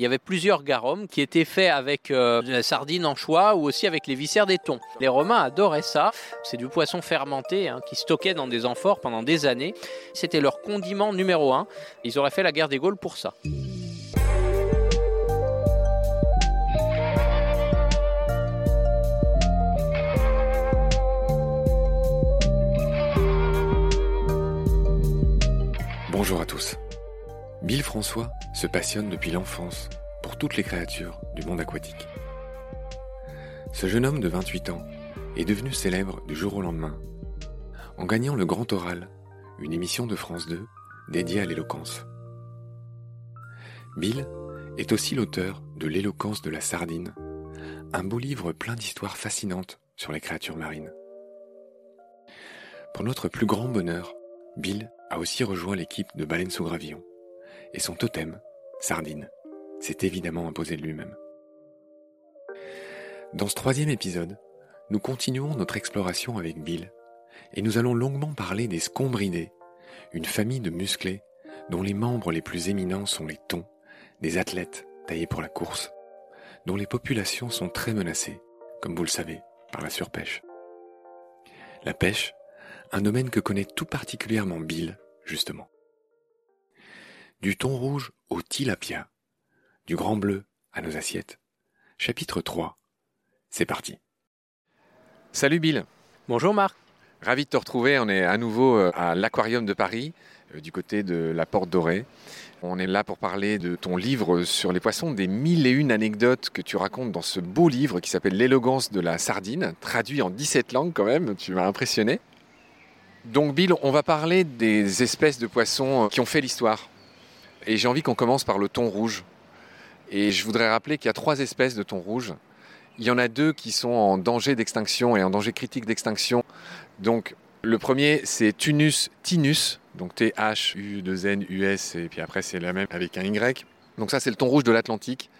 Il y avait plusieurs garums qui étaient faits avec euh, de la sardine en choix ou aussi avec les viscères des thons. Les Romains adoraient ça. C'est du poisson fermenté hein, qui stockait dans des amphores pendant des années. C'était leur condiment numéro un. Ils auraient fait la guerre des Gaules pour ça. Bonjour à tous. Bill François se passionne depuis l'enfance pour toutes les créatures du monde aquatique. Ce jeune homme de 28 ans est devenu célèbre du jour au lendemain en gagnant le Grand Oral, une émission de France 2 dédiée à l'éloquence. Bill est aussi l'auteur de L'éloquence de la sardine, un beau livre plein d'histoires fascinantes sur les créatures marines. Pour notre plus grand bonheur, Bill a aussi rejoint l'équipe de Baleine sous Gravillon et son totem, Sardine, s'est évidemment imposé de lui-même. Dans ce troisième épisode, nous continuons notre exploration avec Bill, et nous allons longuement parler des scombridés, une famille de musclés dont les membres les plus éminents sont les thons, des athlètes taillés pour la course, dont les populations sont très menacées, comme vous le savez, par la surpêche. La pêche, un domaine que connaît tout particulièrement Bill, justement. Du thon rouge au tilapia, du grand bleu à nos assiettes. Chapitre 3. C'est parti. Salut Bill. Bonjour Marc. Ravi de te retrouver. On est à nouveau euh, à l'Aquarium de Paris, euh, du côté de la Porte Dorée. On est là pour parler de ton livre sur les poissons, des mille et une anecdotes que tu racontes dans ce beau livre qui s'appelle L'élégance de la sardine, traduit en 17 langues quand même. Tu m'as impressionné. Donc Bill, on va parler des espèces de poissons qui ont fait l'histoire. Et j'ai envie qu'on commence par le thon rouge. Et je voudrais rappeler qu'il y a trois espèces de thon rouge. Il y en a deux qui sont en danger d'extinction et en danger critique d'extinction. Donc le premier, c'est Tunus tinus, donc T-H-U-2-N-U-S, et puis après c'est la même avec un Y. Donc ça c'est le thon rouge de l'Atlantique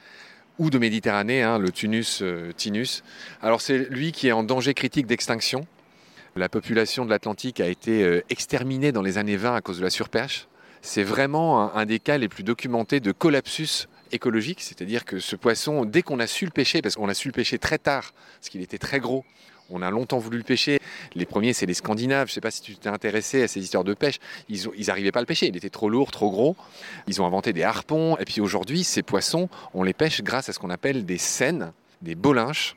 ou de Méditerranée, hein, le Tunus euh, tinus. Alors c'est lui qui est en danger critique d'extinction. La population de l'Atlantique a été euh, exterminée dans les années 20 à cause de la surpêche c'est vraiment un, des cas les plus documentés de collapsus écologique, c'est-à-dire que ce poisson, dès qu'on a su le pêcher, parce qu'on a su le pêcher très tard, parce qu'il était très gros, on a longtemps voulu le pêcher, Les premiers, c'est les Scandinaves. Je ne sais pas si tu t'es intéressé à ces histoires de pêche. Ils n'arrivaient pas à le pêcher. Il était trop lourd, trop gros. Ils ont inventé des harpons. Et puis aujourd'hui, ces poissons, on les pêche grâce à ce qu'on appelle des scènes, des bolinches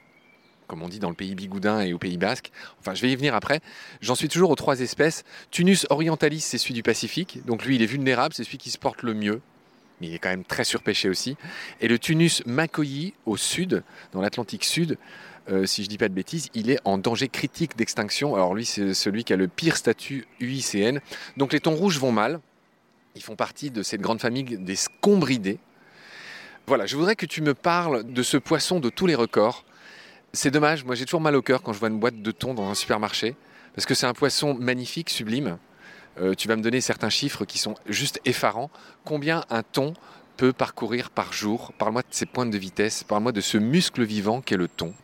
comme on dit dans le pays bigoudin et au pays basque. Enfin, je vais y venir après. J'en suis toujours aux trois espèces. Tunus orientalis, c'est celui du Pacifique. Donc lui, il est vulnérable, c'est celui qui se porte le mieux. Mais il est quand même très surpêché aussi. Et le Tunus makoyi, au sud, dans l'Atlantique Sud, euh, si je ne dis pas de bêtises, il est en danger critique d'extinction. Alors lui, c'est celui qui a le pire statut UICN. Donc les thons rouges vont mal. Ils font partie de cette grande famille des scombridés. Voilà, je voudrais que tu me parles de ce poisson de tous les records. C'est dommage, moi j'ai toujours mal au cœur quand je vois une boîte de thon dans un supermarché, parce que c'est un poisson magnifique, sublime. Euh, tu vas me donner certains chiffres qui sont juste effarants. Combien un thon peut parcourir par jour? Parle-moi de ses pointes de vitesse, parle-moi de ce muscle vivant qu'est le thon.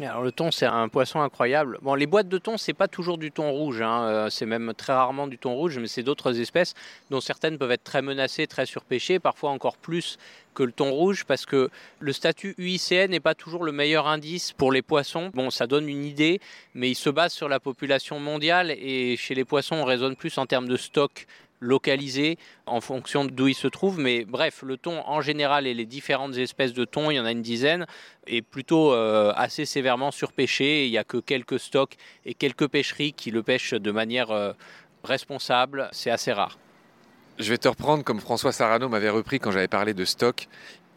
Alors le thon, c'est un poisson incroyable. Bon, les boîtes de thon, c'est pas toujours du thon rouge, hein. euh, c'est même très rarement du thon rouge, mais c'est d'autres espèces dont certaines peuvent être très menacées, très surpêchées, parfois encore plus que le thon rouge, parce que le statut UICN n'est pas toujours le meilleur indice pour les poissons. Bon, ça donne une idée, mais il se base sur la population mondiale, et chez les poissons, on raisonne plus en termes de stock localisé en fonction d'où il se trouve. Mais bref, le thon en général et les différentes espèces de thon, il y en a une dizaine, est plutôt euh, assez sévèrement surpêché. Il n'y a que quelques stocks et quelques pêcheries qui le pêchent de manière euh, responsable. C'est assez rare. Je vais te reprendre comme François Sarano m'avait repris quand j'avais parlé de stock.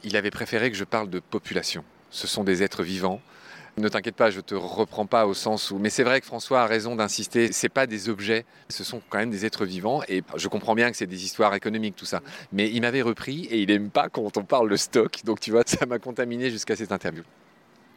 Il avait préféré que je parle de population. Ce sont des êtres vivants ne t'inquiète pas, je te reprends pas au sens où. Mais c'est vrai que François a raison d'insister. C'est pas des objets, ce sont quand même des êtres vivants. Et je comprends bien que c'est des histoires économiques tout ça. Mais il m'avait repris et il n'aime pas quand on parle de stock. Donc tu vois, ça m'a contaminé jusqu'à cette interview.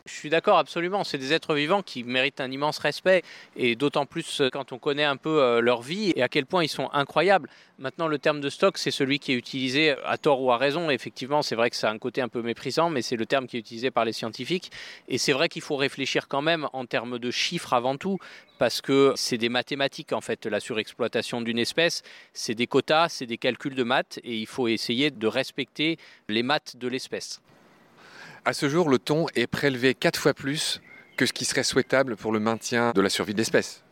Je suis d'accord absolument, c'est des êtres vivants qui méritent un immense respect et d'autant plus euh, quand on connaît un peu euh, leur vie et à quel point ils sont incroyables. Maintenant le terme de stock c'est celui qui est utilisé euh, à tort ou à raison. Effectivement c'est vrai que ça a un côté un peu méprisant mais c'est le terme qui est utilisé par les scientifiques et c'est vrai qu'il faut réfléchir quand même en termes de chiffres avant tout parce que c'est des mathématiques en fait la surexploitation d'une espèce, c'est des quotas, c'est des calculs de maths et il faut essayer de respecter les maths de l'espèce. À ce jour, le thon est prélevé quatre fois plus que ce qui serait souhaitable pour le maintien de la survie de l'espèce.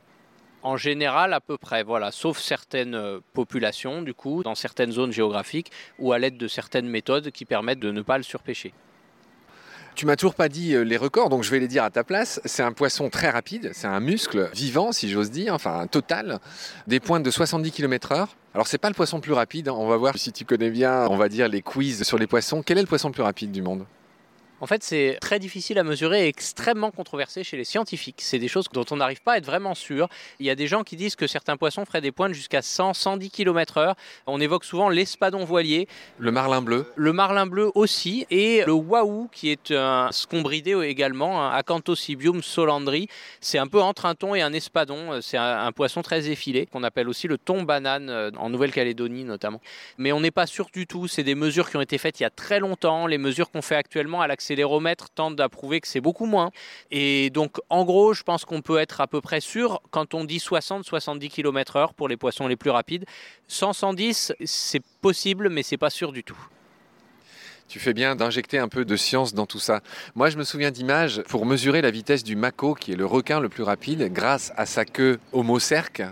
En général, à peu près, voilà, sauf certaines euh, populations, du coup, dans certaines zones géographiques, ou à l'aide de certaines méthodes qui permettent de ne pas le surpêcher. Tu m'as toujours pas dit euh, les records, donc je vais les dire à ta place. C'est un poisson très rapide, c'est un muscle vivant, si j'ose dire, enfin un total, des pointes de 70 km/h. Alors c'est pas le poisson le plus rapide, hein. on va voir si tu connais bien, on va dire les quiz sur les poissons. Quel est le poisson le plus rapide du monde? En fait, c'est très difficile à mesurer et extrêmement controversé chez les scientifiques. C'est des choses dont on n'arrive pas à être vraiment sûr. Il y a des gens qui disent que certains poissons feraient des pointes jusqu'à 100-110 km/h. On évoque souvent l'espadon voilier. Le marlin bleu. Le marlin bleu aussi. Et le wahoo, qui est un scombridé également, un Acanthosibium solandri. C'est un peu entre un thon et un espadon. C'est un, poisson très effilé, qu'on appelle aussi le thon banane, euh, en Nouvelle-Calédonie notamment. Mais on n'est pas sûr du tout. C'est des mesures qui ont été faites il y a très longtemps. Les mesures qu'on fait actuellement à l'accès l'accéléromètre tente à prouver que c'est beaucoup moins. Et donc, en gros, je pense qu'on peut être à peu près sûr quand on dit 60-70 km/h pour les poissons les plus rapides. 100-110, c'est possible, mais c'est pas sûr du tout. Tu fais bien d'injecter un peu de science dans tout ça. Moi, je me souviens d'images pour mesurer la vitesse du mako, qui est le requin le plus rapide, grâce à sa queue homocerque,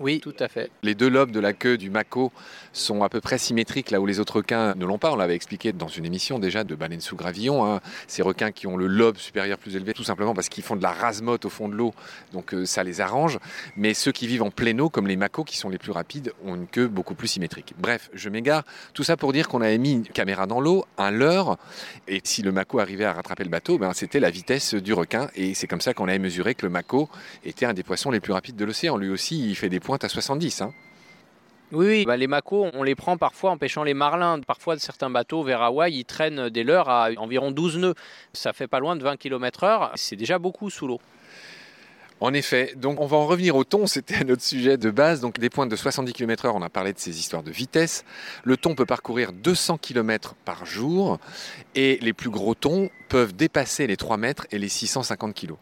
oui, tout à fait. Les deux lobes de la queue du mako sont à peu près symétriques là où les autres requins ne l'ont pas. On l'avait expliqué dans une émission déjà de baleines sous gravillon. Hein. Ces requins qui ont le lobe supérieur plus élevé, tout simplement parce qu'ils font de la rasemote au fond de l'eau, donc euh, ça les arrange. Mais ceux qui vivent en pleine eau, comme les makos qui sont les plus rapides, ont une queue beaucoup plus symétrique. Bref, je m'égare. Tout ça pour dire qu'on avait mis une caméra dans l'eau, un leurre, et si le mako arrivait à rattraper le bateau, ben, c'était la vitesse du requin. Et c'est comme ça qu'on avait mesuré que le mako était un des poissons les plus rapides de l'océan. Lui aussi, il fait des à 70. Hein. Oui, bah, les macos, on les prend parfois en pêchant les marlins. Parfois, certains bateaux vers Hawaï, ils traînent des leurres à environ 12 nœuds. Ça fait pas loin de 20 km/h. C'est déjà beaucoup sous l'eau. En effet, donc on va en revenir au thon, c'était notre sujet de base. Donc des pointes de 70 km/h, on a parlé de ces histoires de vitesse. Le thon peut parcourir 200 km par jour et les plus gros thons peuvent dépasser les 3 mètres et les 650 kg.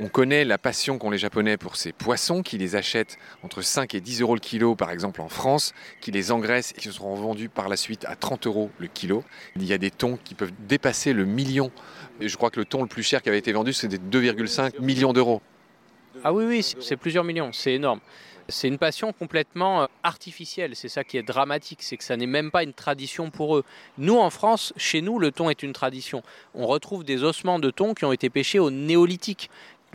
On connaît la passion qu'ont les Japonais pour ces poissons qui les achètent entre 5 et 10 euros le kilo, par exemple en France, qui les engraissent et qui seront vendus par la suite à 30 euros le kilo. Il y a des thons qui peuvent dépasser le million. Et je crois que le thon le plus cher qui avait été vendu, c'était 2,5 millions d'euros. Ah oui, oui, c'est plusieurs millions, c'est énorme. C'est une passion complètement euh, artificielle, c'est ça qui est dramatique, c'est que ça n'est même pas une tradition pour eux. Nous en France, chez nous, le thon est une tradition. On retrouve des ossements de thon qui ont été pêchés au néolithique.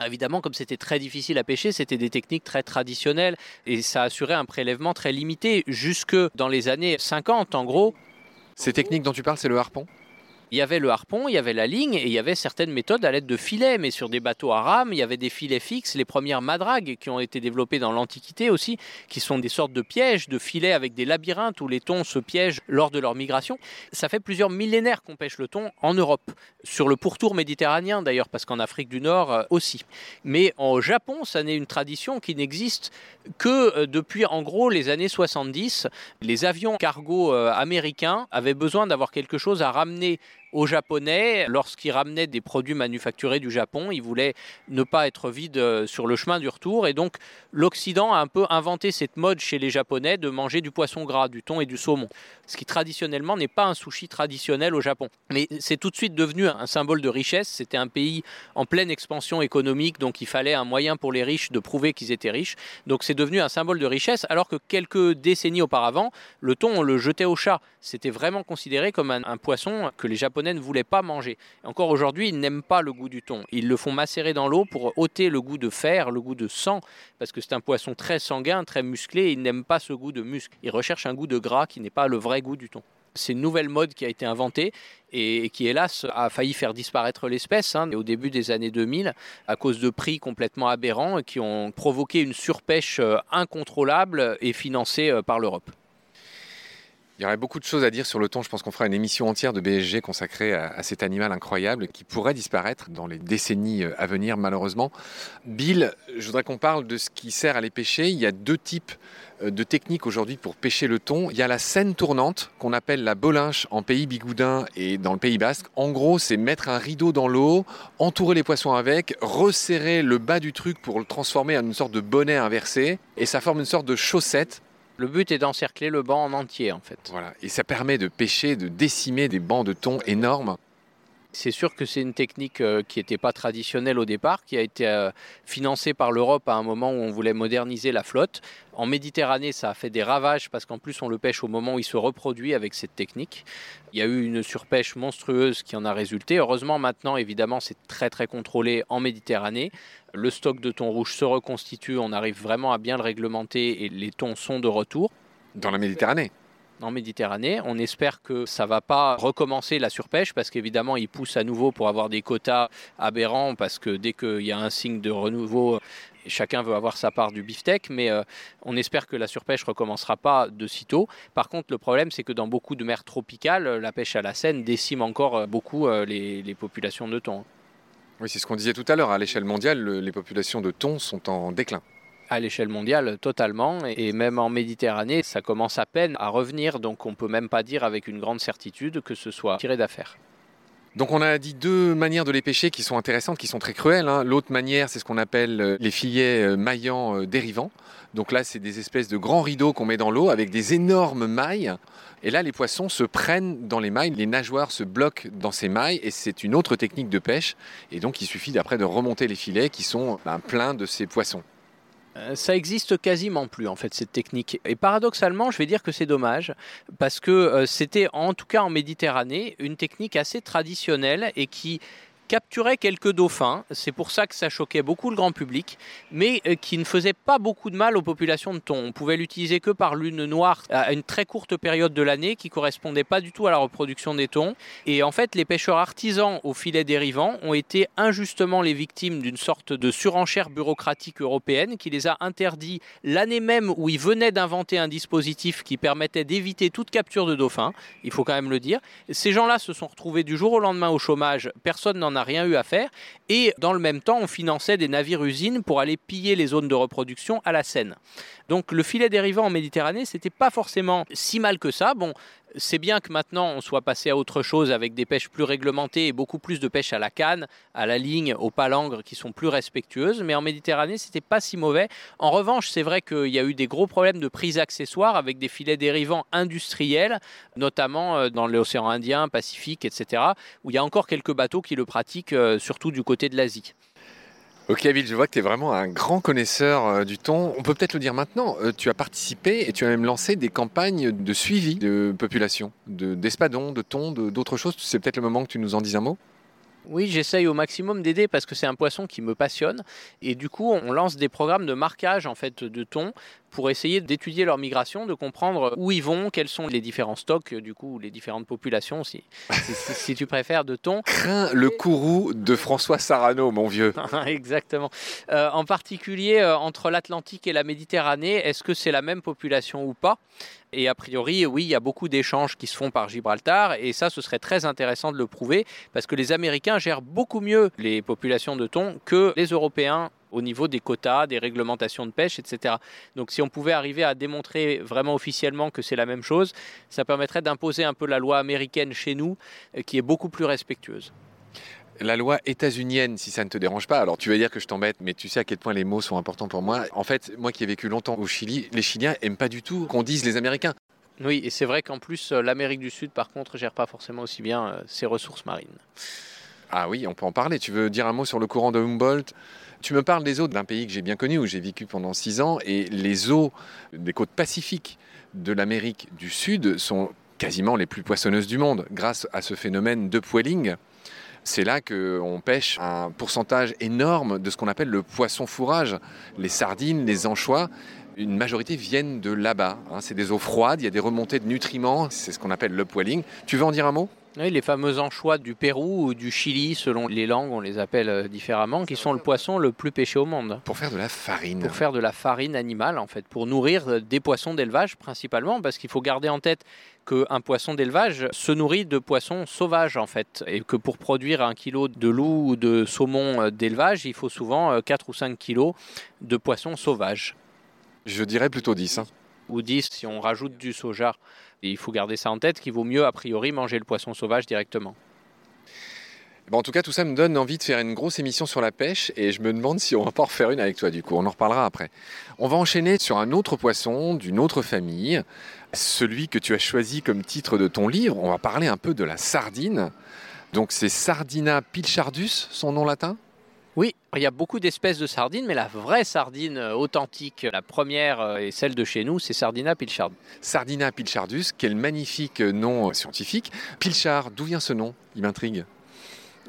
Évidemment, comme c'était très difficile à pêcher, c'était des techniques très traditionnelles et ça assurait un prélèvement très limité jusque dans les années 50 en gros. Ces techniques dont tu parles, c'est le harpon? Il y avait le harpon, il y avait la ligne et il y avait certaines méthodes à l'aide de filets, mais sur des bateaux à rame, il y avait des filets fixes, les premières madragues qui ont été développées dans l'Antiquité aussi, qui sont des sortes de pièges, de filets avec des labyrinthes où les thons se piègent lors de leur migration. Ça fait plusieurs millénaires qu'on pêche le thon en Europe, sur le pourtour méditerranéen d'ailleurs, parce qu'en Afrique du Nord euh, aussi. Mais au Japon, ça n'est une tradition qui n'existe que euh, depuis en gros les années 70. Les avions cargo euh, américains avaient besoin d'avoir quelque chose à ramener aux Japonais, lorsqu'ils ramenaient des produits manufacturés du Japon, ils voulaient ne pas être vides euh, sur le chemin du retour. Et donc, l'Occident a un peu inventé cette mode chez les Japonais de manger du poisson gras, du thon et du saumon. Ce qui traditionnellement n'est pas un sushi traditionnel au Japon. Mais c'est tout de suite devenu un symbole de richesse. C'était un pays en pleine expansion économique, donc il fallait un moyen pour les riches de prouver qu'ils étaient riches. Donc c'est devenu un symbole de richesse, alors que quelques décennies auparavant, le thon, on le jetait au chat. C'était vraiment considéré comme un, un poisson que les Japonais ne voulaient pas manger. Encore aujourd'hui, ils n'aiment pas le goût du thon. Ils le font macérer dans l'eau pour ôter le goût de fer, le goût de sang, parce que c'est un poisson très sanguin, très musclé, et ils n'aiment pas ce goût de muscle. Ils recherchent un goût de gras qui n'est pas le vrai goût du thon. C'est une nouvelle mode qui a été inventée et qui, hélas, a failli faire disparaître l'espèce hein, au début des années 2000 à cause de prix complètement aberrants qui ont provoqué une surpêche euh, incontrôlable et financée euh, par l'Europe. Il y aurait beaucoup de choses à dire sur le thon. Je pense qu'on fera une émission entière de BSG consacrée à, cet animal incroyable qui pourrait disparaître dans les décennies euh, à venir, malheureusement. Bill, je voudrais qu'on parle de ce qui sert à les pêcher. Il y a deux types euh, de techniques aujourd'hui pour pêcher le thon. Il y a la scène tournante qu'on appelle la bolinche en pays bigoudin et dans le Pays Basque. En gros, c'est mettre un rideau dans l'eau, entourer les poissons avec, resserrer le bas du truc pour le transformer en une sorte de bonnet inversé et ça forme une sorte de chaussette le but est d'encercler le banc en entier, en fait. Voilà, et ça permet de pêcher, de décimer des bancs de thon énormes. C'est sûr que c'est une technique euh, qui n'était pas traditionnelle au départ, qui a été euh, financée par l'Europe à un moment où on voulait moderniser la flotte. En Méditerranée, ça a fait des ravages parce qu'en plus on le pêche au moment où il se reproduit avec cette technique. Il y a eu une surpêche monstrueuse qui en a résulté. Heureusement maintenant, évidemment, c'est très très contrôlé en Méditerranée. Le stock de thon rouge se reconstitue, on arrive vraiment à bien le réglementer et les thons sont de retour. Dans la Méditerranée en Méditerranée. On espère que ça va pas recommencer la surpêche parce qu'évidemment, ils poussent à nouveau pour avoir des quotas aberrants parce que dès qu'il y a un signe de renouveau, chacun veut avoir sa part du beefsteak, mais euh, on espère que la surpêche recommencera pas de sitôt. Par contre, le problème, c'est que dans beaucoup de mers tropicales, la pêche à la Seine décime encore euh, beaucoup euh, les, les populations de thon. Oui, c'est ce qu'on disait tout à l'heure. À l'échelle mondiale, les populations de thon sont en déclin à l'échelle mondiale totalement et même en Méditerranée ça commence à peine à revenir donc on peut même pas dire avec une grande certitude que ce soit tiré d'affaire. Donc on a dit deux manières de les pêcher qui sont intéressantes, qui sont très cruelles. Hein. L'autre manière, c'est ce qu'on appelle euh, les filets euh, maillants euh, dérivants. Donc là, c'est des espèces de grands rideaux qu'on met dans l'eau avec des énormes mailles. Et là, les poissons se prennent dans les mailles, les nageoires se bloquent dans ces mailles, et c'est une autre technique de pêche. Et donc, il suffit d'après de remonter les filets qui sont ben, pleins de ces poissons. Euh, ça existe quasiment plus en fait cette technique. Et paradoxalement, je vais dire que c'est dommage parce que euh, c'était en tout cas en Méditerranée une technique assez traditionnelle et qui capturait quelques dauphins, c'est pour ça que ça choquait beaucoup le grand public, mais euh, qui ne faisait pas beaucoup de mal aux populations de thon. On pouvait l'utiliser que par lune noire à une très courte période de l'année qui correspondait pas du tout à la reproduction des thons. Et en fait, les pêcheurs artisans au filet dérivant ont été injustement les victimes d'une sorte de surenchère bureaucratique européenne qui les a interdits l'année même où ils venaient d'inventer un dispositif qui permettait d'éviter toute capture de dauphins, il faut quand même le dire. Ces gens-là se sont retrouvés du jour au lendemain au chômage, personne n'en a rien eu à faire. Et dans le même temps, on finançait des navires-usines pour aller piller les zones de reproduction à la Seine. Donc le filet dérivant en Méditerranée, c'était pas forcément si mal que ça. Bon, c'est bien que maintenant on soit passé à autre chose avec des pêches plus réglementées et beaucoup plus de pêches à la canne, à la ligne, aux palangres qui sont plus respectueuses. Mais en Méditerranée, c'était pas si mauvais. En revanche, c'est vrai qu'il y a eu des gros problèmes de prise accessoire avec des filets dérivants industriels, notamment euh, dans l'océan Indien, Pacifique, etc., où il y a encore quelques bateaux qui le pratiquent, euh, surtout du côté de l'Asie. Ok, Bill, je vois que tu es vraiment un grand connaisseur euh, du thon. On peut peut-être le dire maintenant. euh, tu as participé et tu as même lancé des campagnes de suivi de population, de- d'espadons, de thon, de- d'autres choses. C'est peut-être le moment que tu nous en dises un mot? Oui, j'essaye au maximum d'aider parce que c'est un poisson qui me passionne. Et du coup, on lance des programmes de marquage en fait de thon pour essayer d'étudier leur migration, de comprendre où ils vont, quels sont les différents stocks, du coup, les différentes populations, si, si, si- si tu préfères, de thon. Crains le courroux de François Sarano, mon vieux. Exactement. Euh, en particulier euh, entre l'Atlantique et la Méditerranée, est-ce que c'est la même population ou pas? Et a priori, oui, il y a beaucoup d'échanges qui se font par Gibraltar, et ça, ce serait très intéressant de le prouver, parce que les Américains gèrent beaucoup mieux les populations de thon que les Européens au niveau des quotas, des réglementations de pêche, etc. Donc si on pouvait arriver à démontrer vraiment officiellement que c'est la même chose, ça permettrait d'imposer un peu la loi américaine chez nous, euh, qui est beaucoup plus respectueuse. La loi états-unienne, si ça ne te dérange pas, alors tu vas dire que je t'embête, mais tu sais à quel point les mots sont importants pour moi. En fait, moi qui ai vécu longtemps au Chili, les Chiliens aiment pas du tout qu'on dise les Américains. Oui, et c'est vrai qu'en plus, euh, l'Amérique du Sud, par contre, gère pas forcément aussi bien euh, ses ressources marines. Ah oui, on peut en parler. Tu veux dire un mot sur le courant de Humboldt? Tu me parles des eaux d'un pays que j'ai bien connu, où j'ai vécu pendant six ans, et les eaux des côtes pacifiques de l'Amérique du Sud sont quasiment les plus poissonneuses du monde, grâce à ce phénomène de poiling. C'est là qu'on pêche un pourcentage énorme de ce qu'on appelle le poisson fourrage. Les sardines, les anchois, une majorité viennent de là-bas. hein. C'est des eaux froides, il y a des remontées de nutriments, c'est ce qu'on appelle le poiling. Tu veux en dire un mot? Oui, les fameux anchois du Pérou ou du Chili, selon les langues, on les appelle euh, différemment, qui sont le poisson le plus pêché au monde. Pour faire de la farine. Pour faire de la farine animale, en fait, pour nourrir euh, des poissons d'élevage principalement, parce qu'il faut garder en tête qu'un poisson d'élevage se nourrit de poissons sauvages, en fait, et que pour produire un kilo de loup ou de saumon euh, d'élevage, il faut souvent euh, 4 ou 5 kilos de poissons sauvages. Je dirais plutôt 10. hein. ou 10 si on rajoute du soja. Il faut garder ça en tête qu'il vaut mieux a priori manger le poisson sauvage directement. Bon, en tout cas, tout ça me donne envie de faire une grosse émission sur la pêche et je me demande si on va pas en refaire une avec toi du coup. On en reparlera après. On va enchaîner sur un autre poisson d'une autre famille, celui que tu as choisi comme titre de ton livre. On va parler un peu de la sardine. Donc c'est Sardina pilchardus, son nom latin? Il y a beaucoup d'espèces de sardines, mais la vraie sardine euh, authentique, la première euh, et celle de chez nous, c'est Sardina pilchard. Sardina pilchardus, quel magnifique nom scientifique. Pilchard, d'où vient ce nom? Il m'intrigue.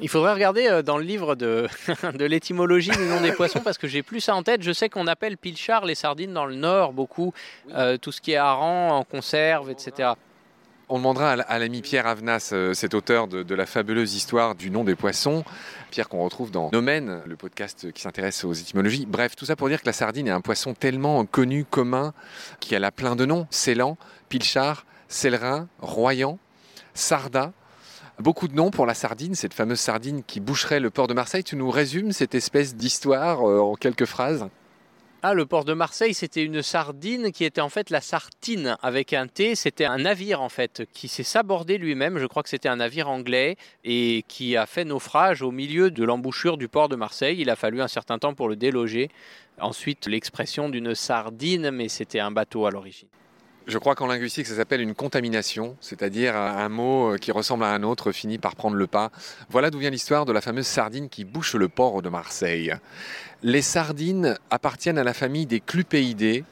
Il faudrait regarder euh, dans le livre de, de l'étymologie du nom des poissons parce que j'ai plus ça en tête. Je sais qu'on appelle pilchard les sardines dans le nord beaucoup, euh, tout ce qui est hareng en conserve, etc. On demandera à l'ami Pierre Avenas, euh, cet auteur de, de la fabuleuse histoire du nom des poissons, Pierre qu'on retrouve dans Nomen, le podcast qui s'intéresse aux étymologies. Bref, tout ça pour dire que la sardine est un poisson tellement connu, commun, qu'elle a plein de noms. Célan, Pilchard, Célerin, Royan, Sarda. Beaucoup de noms pour la sardine, cette fameuse sardine qui boucherait le port de Marseille. Tu nous résumes cette espèce d'histoire euh, en quelques phrases? Ah, le port de Marseille, c'était une sardine qui était en fait la sartine avec un T. C'était un navire en fait qui s'est sabordé lui-même. Je crois que c'était un navire anglais et qui a fait naufrage au milieu de l'embouchure du port de Marseille. Il a fallu un certain temps pour le déloger. Ensuite, l'expression d'une sardine, mais c'était un bateau à l'origine. Je crois qu'en linguistique, ça s'appelle une contamination, c'est-à-dire un mot qui ressemble à un autre finit par prendre le pas. Voilà d'où vient l'histoire de la fameuse sardine qui bouche le port de Marseille. Les sardines appartiennent à la famille des clupéidés.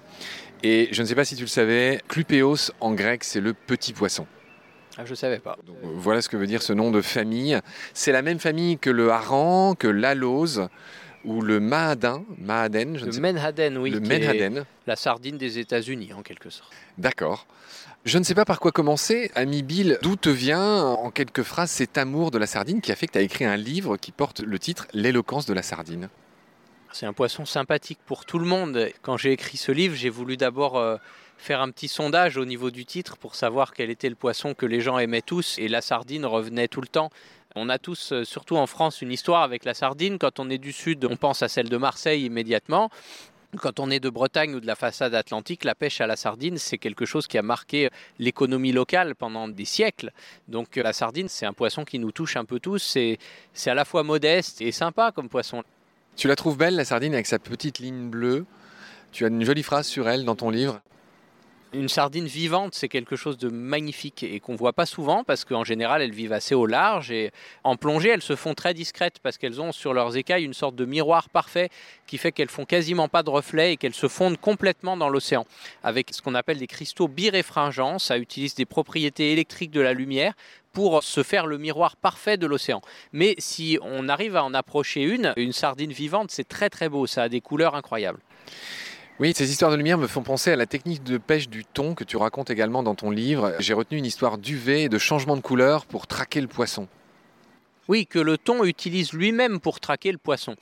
Et je ne sais pas si tu le savais, clupéos en grec, c'est le petit poisson. Ah, je savais pas. Donc, voilà ce que veut dire ce nom de famille. C'est la même famille que le hareng, que l'alose ou le mahadin, mahaden, je ne Le sais menhaden, oui, le menhaden. la sardine des États-Unis en quelque sorte. D'accord. Je ne sais pas par quoi commencer. Ami Bill, d'où te vient, en quelques phrases, cet amour de la sardine qui a fait que tu as écrit un livre qui porte le titre L'éloquence de la sardine C'est un poisson sympathique pour tout le monde. Quand j'ai écrit ce livre, j'ai voulu d'abord euh, faire un petit sondage au niveau du titre pour savoir quel était le poisson que les gens aimaient tous. Et la sardine revenait tout le temps. On a tous, euh, surtout en France, une histoire avec la sardine. Quand on est du Sud, on pense à celle de Marseille immédiatement. Quand on est de Bretagne ou de la façade atlantique, la pêche à la sardine, c'est quelque chose qui a marqué l'économie locale pendant des siècles. Donc euh, la sardine, c'est un poisson qui nous touche un peu tous. C'est à la fois modeste et sympa comme poisson. Tu la trouves belle, la sardine, avec sa petite ligne bleue. Tu as une jolie phrase sur elle dans ton livre. Une sardine vivante, c'est quelque chose de magnifique et qu'on voit pas souvent parce qu'en général, elles vivent assez au large et en plongée, elles se font très discrètes parce qu'elles ont sur leurs écailles une sorte de miroir parfait qui fait qu'elles font quasiment pas de reflets et qu'elles se fondent complètement dans l'océan avec ce qu'on appelle des cristaux biréfringents. Ça utilise des propriétés électriques de la lumière pour se faire le miroir parfait de l'océan. Mais si on arrive à en approcher une, une sardine vivante, c'est très très beau, ça a des couleurs incroyables. Oui, ces histoires de lumière me font penser à la technique de pêche du thon que tu racontes également dans ton livre. J'ai retenu une histoire d'UV et de changement de couleur pour traquer le poisson. Oui, que le thon utilise lui-même pour traquer le poisson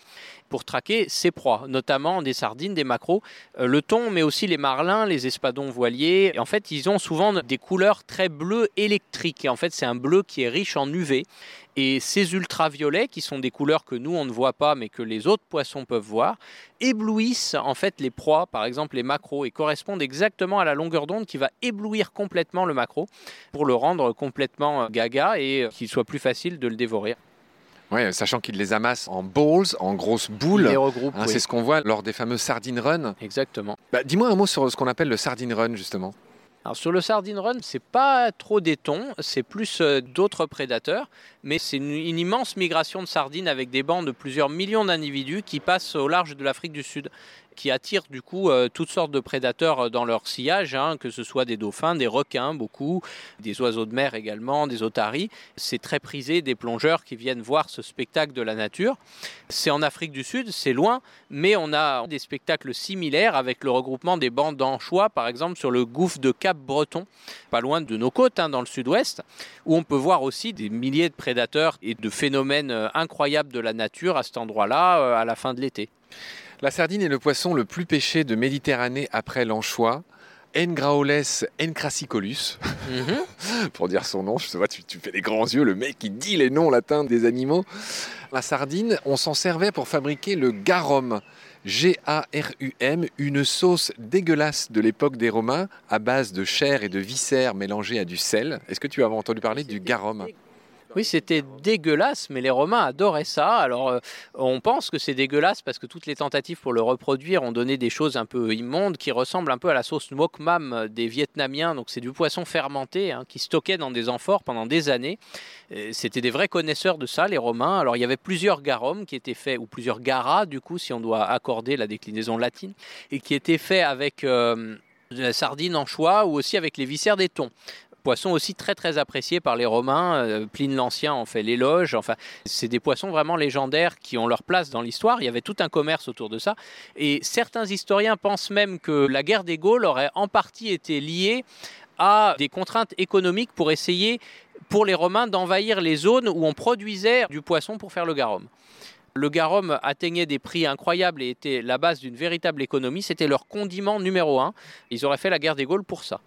pour traquer ses proies, notamment des sardines, des maquereaux, euh, le thon, mais aussi les marlins, les espadons voiliers. en fait, ils ont souvent des couleurs très bleues électriques. Et en fait, c'est un bleu qui est riche en UV. Et ces ultraviolets, qui sont des couleurs que nous on ne voit pas, mais que les autres poissons peuvent voir, éblouissent en fait les proies, par exemple les maquereaux, et correspondent exactement à la longueur d'onde qui va éblouir complètement le maquereau pour le rendre complètement euh, gaga et euh, qu'il soit plus facile de le dévorer. Ouais, sachant qu'ils les amassent en balls, en grosses boules. Hein, c'est ce qu'on voit lors des fameux sardine run. Exactement. Bah, dis-moi un mot sur ce qu'on appelle le sardine run, justement. Alors sur le sardine run, c'est pas trop des thons, c'est plus euh, d'autres prédateurs, mais c'est une, immense migration de sardines avec des bancs de plusieurs millions d'individus qui passent au large de l'Afrique du Sud qui attirent du coup euh, toutes sortes de prédateurs euh, dans leur sillage, hein, que ce soit des dauphins, des requins, beaucoup, des oiseaux de mer également, des otaries. C'est très prisé des plongeurs qui viennent voir ce spectacle de la nature. C'est en Afrique du Sud, c'est loin, mais on a des spectacles similaires avec le regroupement des bandes d'anchois, par exemple sur le gouffre de Cap-Breton, pas loin de nos côtes, hein, dans le sud-ouest, où on peut voir aussi des milliers de prédateurs et de phénomènes euh, incroyables de la nature à cet endroit-là à la fin de l'été. La sardine est le poisson le plus pêché de Méditerranée après l'anchois. Engraoles encrassicolus, mhm. pour dire son nom. Je vois, tu, tu, fais des grands yeux, le mec qui dit les noms latins des animaux. La sardine, on s'en servait pour fabriquer le garum. G-A-R-U-M, une sauce dégueulasse de l'époque des Romains à base de chair et de viscères mélangés à du sel. Est-ce que tu as entendu parler du garum? Oui, c'était dégueulasse, mais les Romains adoraient ça. Alors, euh, on pense que c'est dégueulasse parce que toutes les tentatives pour le reproduire ont donné des choses un peu immondes qui ressemblent un peu à la sauce mok mam des Vietnamiens. Donc, c'est du poisson fermenté hein, qui stockait dans des amphores pendant des années. C'était des vrais connaisseurs de ça, les Romains. Alors, il y avait plusieurs garums qui étaient faits, ou plusieurs garas, du coup, si on doit accorder la déclinaison latine, et qui étaient faits avec. Euh, de la sardine en choix ou aussi avec les viscères des thons poissons aussi très très appréciés par les Romains. Euh, Pline l'Ancien en fait l'éloge. Enfin, c'est des poissons vraiment légendaires qui ont leur place dans l'histoire. Il y avait tout un commerce autour de ça. Et certains historiens pensent même que la guerre des Gaules aurait en partie été liée à des contraintes économiques pour essayer, pour les Romains, d'envahir les zones où on produisait du poisson pour faire le garum. Le garum atteignait des prix incroyables et était la base d'une véritable économie. C'était leur condiment numéro un. Ils auraient fait la guerre des Gaules pour ça.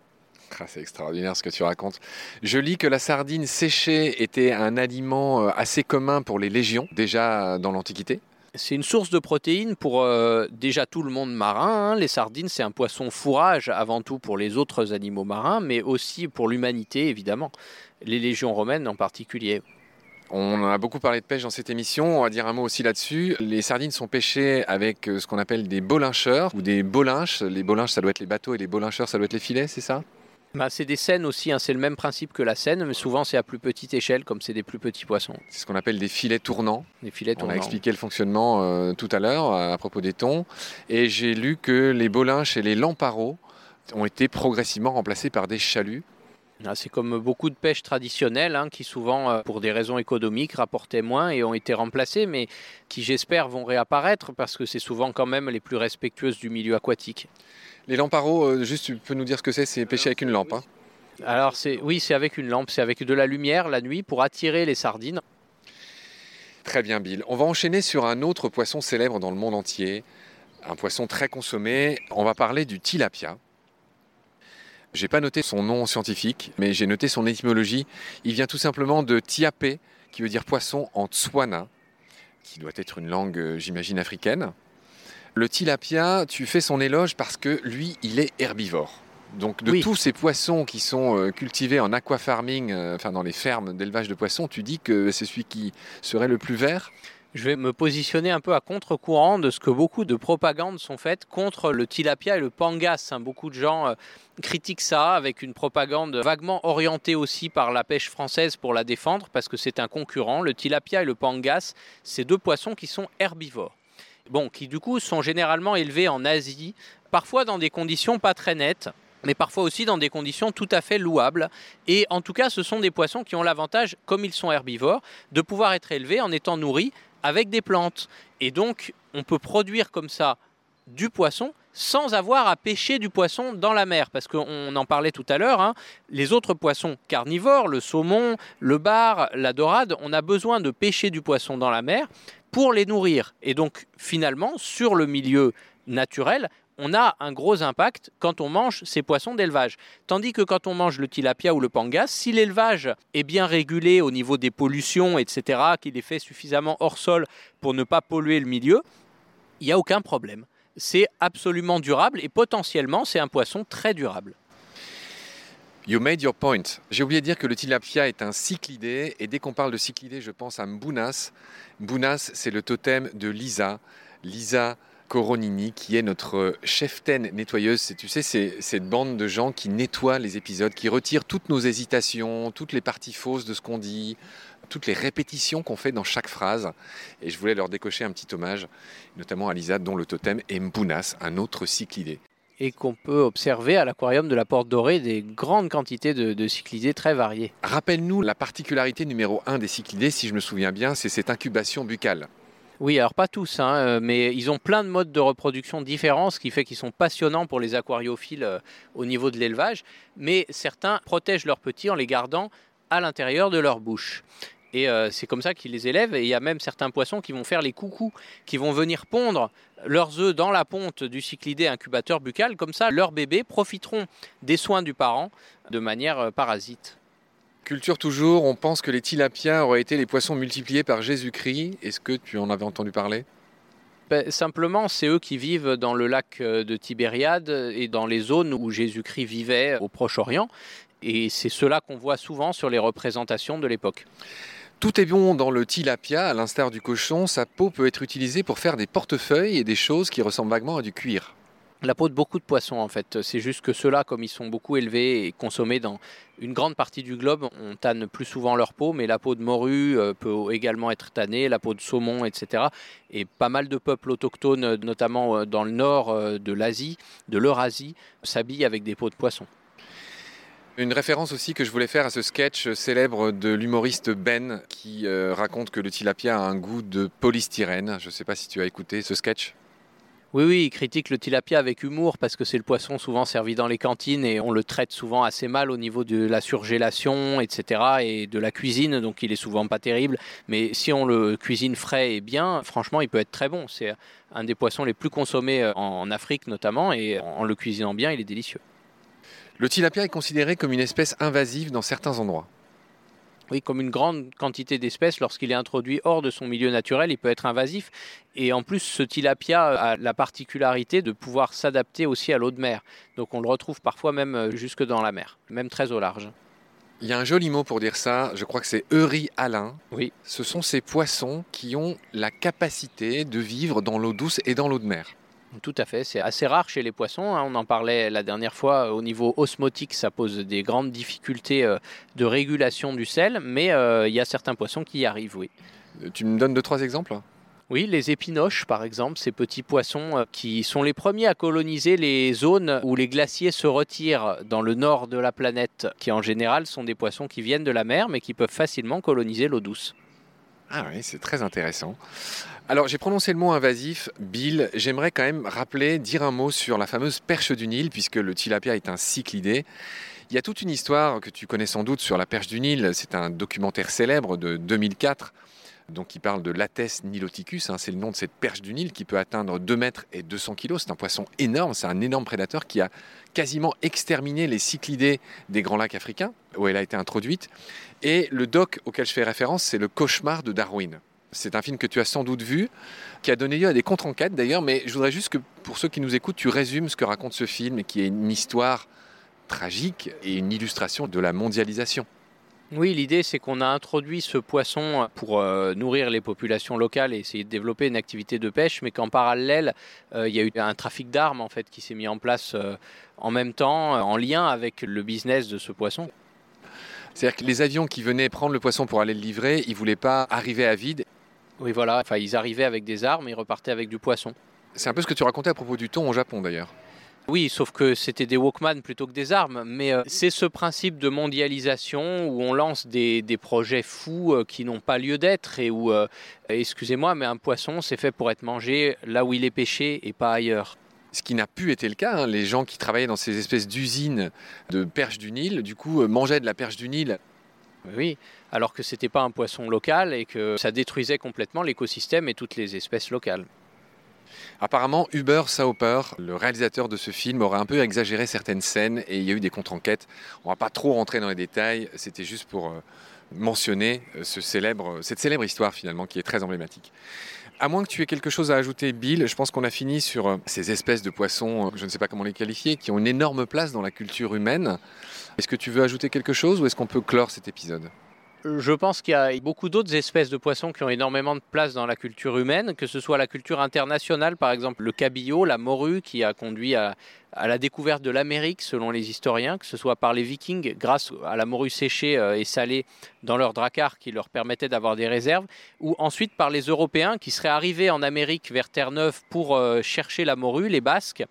Ah, c'est extraordinaire ce que tu racontes. Je lis que la sardine séchée était un aliment euh, assez commun pour les légions, déjà dans l'Antiquité. C'est une source de protéines pour euh, déjà tout le monde marin. Hein. Les sardines, c'est un poisson fourrage avant tout pour les autres animaux marins, mais aussi pour l'humanité, évidemment. Les légions romaines en particulier. On a beaucoup parlé de pêche dans cette émission, on va dire un mot aussi là-dessus. Les sardines sont pêchées avec euh, ce qu'on appelle des bolincheurs ou des bolinches. Les bolinches, ça doit être les bateaux et les bolincheurs, ça doit être les filets, c'est ça? Bah, c'est des scènes aussi, hein. c'est le même principe que la scène, mais souvent c'est à plus petite échelle, comme c'est des plus petits poissons. C'est ce qu'on appelle des filets tournants. Des filets tournants. On a expliqué le fonctionnement euh, tout à l'heure à propos des thons. Et j'ai lu que les bolinches et les lamparos ont été progressivement remplacés par des chaluts. Ah, c'est comme beaucoup de pêches traditionnelles hein, qui souvent, euh, pour des raisons économiques, rapportaient moins et ont été remplacées, mais qui j'espère vont réapparaître parce que c'est souvent quand même les plus respectueuses du milieu aquatique. Les lamparos, euh, juste tu peux nous dire ce que c'est C'est pêcher avec une lampe. Hein Alors c'est oui, c'est avec une lampe, c'est avec de la lumière la nuit pour attirer les sardines. Très bien Bill. On va enchaîner sur un autre poisson célèbre dans le monde entier, un poisson très consommé. On va parler du tilapia. J'ai pas noté son nom scientifique, mais j'ai noté son étymologie. Il vient tout simplement de tiapé, qui veut dire poisson en tswana, qui doit être une langue, euh, j'imagine, africaine. Le tilapia, tu fais son éloge parce que lui, il est herbivore. Donc de tous ces poissons qui sont euh, cultivés en aquafarming, euh, enfin dans les fermes d'élevage de poissons, tu dis que c'est celui qui serait le plus vert? Je vais me positionner un peu à contre-courant de ce que beaucoup de propagandes sont faites contre le tilapia et le pangas. Hein. Beaucoup de gens euh, critiquent ça avec une propagande vaguement orientée aussi par la pêche française pour la défendre parce que c'est un concurrent. Le tilapia et le pangas, c'est deux poissons qui sont herbivores. Bon, qui du coup sont généralement élevés en Asie, parfois dans des conditions pas très nettes mais parfois aussi dans des conditions tout à fait louables. Et en tout cas, ce sont des poissons qui ont l'avantage, comme ils sont herbivores, de pouvoir être élevés en étant nourris avec des plantes. Et donc, on peut produire comme ça du poisson sans avoir à pêcher du poisson dans la mer. Parce qu'on en parlait tout à l'heure, hein, les autres poissons carnivores, le saumon, le bar, la dorade, on a besoin de pêcher du poisson dans la mer pour les nourrir. Et donc, finalement, sur le milieu naturel, on a un gros impact quand on mange ces poissons d'élevage. Tandis que quand on mange le tilapia ou le pangas, si l'élevage est bien régulé au niveau des pollutions, etc., qu'il est fait suffisamment hors sol pour ne pas polluer le milieu, il n'y a aucun problème. C'est absolument durable et potentiellement c'est un poisson très durable. You made your point. J'ai oublié de dire que le tilapia est un cyclidé et dès qu'on parle de cyclidé, je pense à Mbounas. Mbounas, c'est le totem de Lisa. Lisa, Coronini, qui est notre chef-taine nettoyeuse. Tu sais, c'est cette bande de gens qui nettoient les épisodes, qui retirent toutes nos hésitations, toutes les parties fausses de ce qu'on dit, toutes les répétitions qu'on fait dans chaque phrase. Et je voulais leur décocher un petit hommage, notamment à Lisa, dont le totem est Mbounas, un autre cyclidé et qu'on peut observer à l'aquarium de la Porte Dorée des grandes quantités de, de cyclidés très variés. Rappelle-nous la particularité numéro un des cyclidés, si je me souviens bien, c'est cette incubation buccale. Oui, alors pas tous, hein, euh, mais ils ont plein de modes de reproduction différents, ce qui fait qu'ils sont passionnants pour les aquariophiles euh, au niveau de l'élevage. Mais certains protègent leurs petits en les gardant à l'intérieur de leur bouche. Et euh, c'est comme ça qu'ils les élèvent. Et il y a même certains poissons qui vont faire les coucous, qui vont venir pondre leurs œufs dans la ponte du cyclidé incubateur buccal. Comme ça, leurs bébés profiteront des soins du parent de manière parasite. Culture toujours, on pense que les tilapias auraient été les poissons multipliés par Jésus-Christ. Est-ce que tu en avais entendu parler? Ben, simplement, c'est eux qui vivent dans le lac euh, de Tibériade et dans les zones où Jésus-Christ vivait au Proche-Orient. Et c'est cela qu'on voit souvent sur les représentations de l'époque. Tout est bon dans le tilapia, à l'instar du cochon, sa peau peut être utilisée pour faire des portefeuilles et des choses qui ressemblent vaguement à du cuir la peau de beaucoup de poissons en fait. C'est juste que ceux-là, comme ils sont beaucoup élevés et consommés dans une grande partie du globe, on tanne plus souvent leur peau, mais la peau de morue euh, peut également être tannée, la peau de saumon, etc. Et pas mal de peuples autochtones, notamment euh, dans le nord euh, de l'Asie, de l'Eurasie, s'habillent avec des peaux de poisson. Une référence aussi que je voulais faire à ce sketch célèbre de l'humoriste Ben qui raconte que le tilapia a un goût de polystyrène. Je ne sais pas si tu as écouté ce sketch. Oui, oui, il critique le tilapia avec humour parce que c'est le poisson souvent servi dans les cantines et on le traite souvent assez mal au niveau de la surgélation, etc. et de la cuisine, donc il est souvent pas terrible. Mais si on le cuisine frais et bien, franchement, il peut être très bon. C'est un des poissons les plus consommés euh, en Afrique notamment et en le cuisinant bien, il est délicieux. Le tilapia est considéré comme une espèce invasive dans certains endroits. Oui, comme une grande quantité d'espèces, lorsqu'il est introduit hors de son milieu naturel, il peut être invasif. Et en plus, ce tilapia a la particularité de pouvoir s'adapter aussi à l'eau de mer. Donc on le retrouve parfois même euh, jusque dans la mer, même très au large. Il y a un joli mot pour dire ça, je crois que c'est Eury Alain. Oui. Ce sont ces poissons qui ont la capacité de vivre dans l'eau douce et dans l'eau de mer. Tout à fait, c'est assez rare chez les poissons. Hein. On en parlait la dernière fois au niveau osmotique, ça pose des grandes difficultés euh, de régulation du sel, mais euh, il y a certains poissons qui y arrivent, oui. Euh, tu me donnes deux, trois exemples? Oui, les épinoches, par exemple, ces petits poissons qui sont les premiers à coloniser les zones où les glaciers se retirent dans le nord de la planète, qui en général sont des poissons qui viennent de la mer, mais qui peuvent facilement coloniser l'eau douce. Ah oui, c'est très intéressant. Alors j'ai prononcé le mot invasif, Bill. J'aimerais quand même rappeler, dire un mot sur la fameuse perche du Nil, puisque le tilapia est un cyclidé. Il y a toute une histoire que tu connais sans doute sur la perche du Nil. C'est un documentaire célèbre de 2004 donc qui parle de Lates niloticus, hein. c'est le nom de cette perche du Nil qui peut atteindre 2 mètres et 200 kilos. C'est un poisson énorme, c'est un énorme prédateur qui a quasiment exterminé les cyclidés des grands lacs africains, où elle a été introduite. Et le doc auquel je fais référence, c'est Le cauchemar de Darwin. C'est un film que tu as sans doute vu, qui a donné lieu à des contre-enquêtes d'ailleurs, mais je voudrais juste que pour ceux qui nous écoutent, tu résumes ce que raconte ce film qui est une histoire tragique et une illustration de la mondialisation. Oui, l'idée c'est qu'on a introduit ce poisson pour euh, nourrir les populations locales et essayer de développer une activité de pêche, mais qu'en parallèle, euh, il y a eu un trafic d'armes en fait qui s'est mis en place euh, en même temps, en lien avec le business de ce poisson. C'est-à-dire que les avions qui venaient prendre le poisson pour aller le livrer, ils voulaient pas arriver à vide. Oui, voilà. Enfin, ils arrivaient avec des armes et repartaient avec du poisson. C'est un peu ce que tu racontais à propos du thon au Japon d'ailleurs. Oui, sauf que c'était des Walkman plutôt que des armes. Mais euh, c'est ce principe de mondialisation où on lance des, projets fous euh, qui n'ont pas lieu d'être et où, euh, excusez-moi, mais un poisson, c'est fait pour être mangé là où il est pêché et pas ailleurs. Ce qui n'a plus été le cas, hein. les gens qui travaillaient dans ces espèces d'usines de perche du Nil, du coup, mangeaient de la perche du Nil. Oui, alors que c'était pas un poisson local et que ça détruisait complètement l'écosystème et toutes les espèces locales. Apparemment, Hubert Sauper, le réalisateur de ce film, aurait un peu exagéré certaines scènes et il y a eu des contre-enquêtes. On ne va pas trop rentrer dans les détails, c'était juste pour euh, mentionner euh, cette célèbre histoire finalement qui est très emblématique. À moins que tu aies quelque chose à ajouter, Bill, je pense qu'on a fini sur euh, ces espèces de poissons, je ne sais pas comment les qualifier, qui ont une énorme place dans la culture humaine. Est-ce que tu veux ajouter quelque chose ou est-ce qu'on peut clore cet épisode? Je pense qu'il y a beaucoup d'autres espèces de poissons qui ont énormément de place dans la culture humaine, que ce soit la culture internationale, par exemple le cabillaud, la morue, qui a conduit à, la découverte de l'Amérique, selon les historiens, que ce soit par les Vikings, grâce à la morue séchée euh, et salée dans leur dracar qui leur permettait d'avoir des réserves, ou ensuite par les Européens qui seraient arrivés en Amérique vers Terre-Neuve pour euh, chercher la morue, les Basques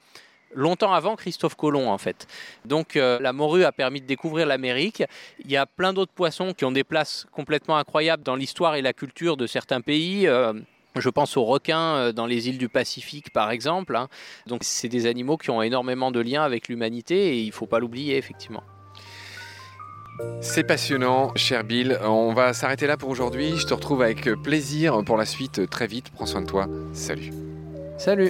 longtemps avant Christophe Colomb en fait. Donc euh, la morue a permis de découvrir l'Amérique. Il y a plein d'autres poissons qui ont des places complètement incroyables dans l'histoire et la culture de certains pays. Euh, je pense aux requins euh, dans les îles du Pacifique par exemple. Hein. Donc c'est des animaux qui ont énormément de liens avec l'humanité et il ne faut pas l'oublier effectivement. C'est passionnant, cher Bill. On va s'arrêter là pour aujourd'hui. Je te retrouve avec plaisir pour la suite très vite. Prends soin de toi. Salut. Salut.